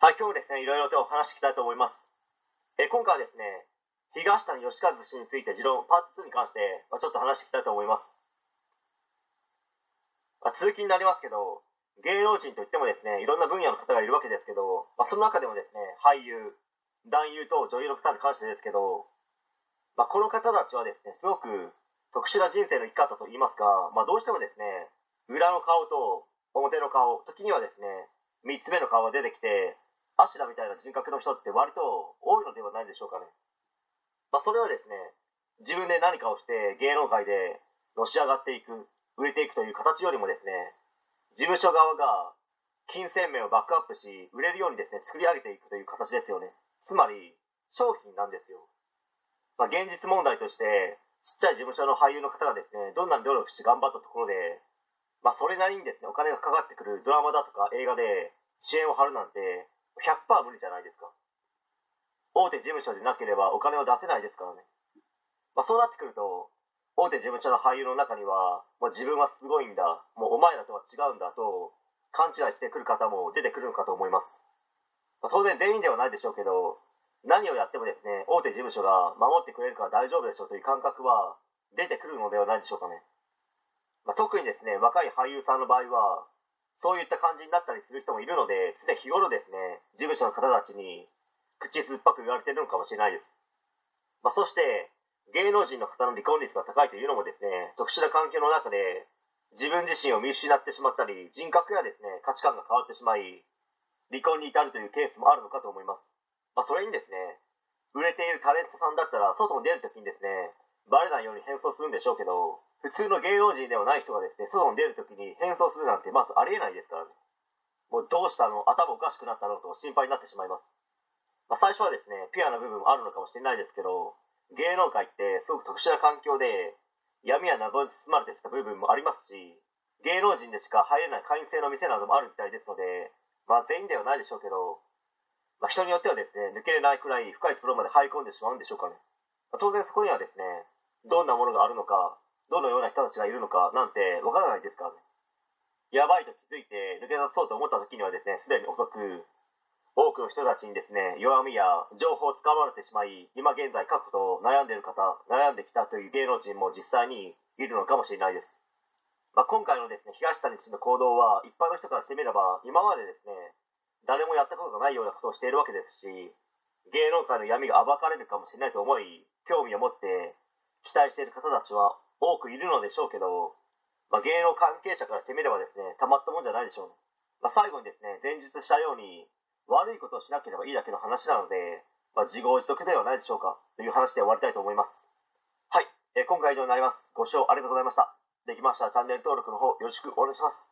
はい、今日もですね、いろいろとお話していきたいと思います。え今回はですね、東谷義和氏について持論パート2に関して、まあ、ちょっと話していきたいと思います。まあ、通勤になりますけど、芸能人といってもですね、いろんな分野の方がいるわけですけど、まあ、その中でもですね、俳優、男優と女優の方に関してですけど、まあ、この方たちはですね、すごく特殊な人生の生き方といいますか、まあ、どうしてもですね、裏の顔と表の顔、時にはですね、3つ目の顔が出てきて、アシラみたいな人格の人って割と多いのではないでしょうかね。まあ、それはですね、自分で何かをして芸能界でのし上がっていく、売れていくという形よりもですね、事務所側が金銭面をバックアップし、売れるようにですね、作り上げていくという形ですよね。つまり、商品なんですよ。まあ、現実問題として、ちっちゃい事務所の俳優の方がですね、どんなに努力して頑張ったところで、まあ、それなりにですね、お金がかかってくるドラマだとか映画で支援を張るなんて、100%無理じゃないですか。大手事務所でなければお金を出せないですからね。まあ、そうなってくると、大手事務所の俳優の中には、もう自分はすごいんだ、もうお前らとは違うんだと、勘違いしてくる方も出てくるのかと思います。まあ、当然全員ではないでしょうけど、何をやってもですね、大手事務所が守ってくれるから大丈夫でしょうという感覚は出てくるのではないでしょうかね。まあ、特にですね、若い俳優さんの場合は、そういった感じになったりする人もいるので、常日頃ですね、事務所の方たちに口酸っぱく言われてるのかもしれないです。まあ、そして、芸能人の方の離婚率が高いというのもですね、特殊な環境の中で、自分自身を見失ってしまったり、人格やですね、価値観が変わってしまい、離婚に至るというケースもあるのかと思います。まあ、それにですね、売れているタレントさんだったら、外に出るときにですね、バレないように変装するんでしょうけど、普通の芸能人ではない人がですね、外に出るときに変装するなんてまずありえないですからね。もうどうしたの？頭おかしくなったの？と心配になってしまいます。まあ、最初はですね、ピュアな部分もあるのかもしれないですけど、芸能界ってすごく特殊な環境で、闇や謎に包まれてきた部分もありますし、芸能人でしか入れない会員制の店などもあるみたいですので、まあ全員ではないでしょうけど、まあ、人によってはですね、抜けれないくらい深いところまで入り込んでしまうんでしょうかね。まあ、当然そこにはですね、どんなものがあるのか、どのような人たちがいるのかなんてわからないですからね。やばいと気づいて抜け出そうと思った時にはですね、すでに遅く、多くの人たちにですね、弱みや情報をつかまれてしまい、今現在確保と悩んでいる方、悩んできたという芸能人も実際にいるのかもしれないです。まあ、今回のですね、東谷氏の行動は、一般の人からしてみれば、今までですね、誰もやったことがないようなことをしているわけですし、芸能界の闇が暴かれるかもしれないと思い、興味を持って期待している方たちは多くいるのでしょうけど、まあ、芸能関係者からしてみればですね、たまったもんじゃないでしょう。まあ、最後にですね、前述したように、悪いことをしなければいいだけの話なので、まあ、自業自得ではないでしょうか、という話で終わりたいと思います。はい、えー、今回以上になります。ご視聴ありがとうございました。できましたらチャンネル登録の方よろしくお願いします。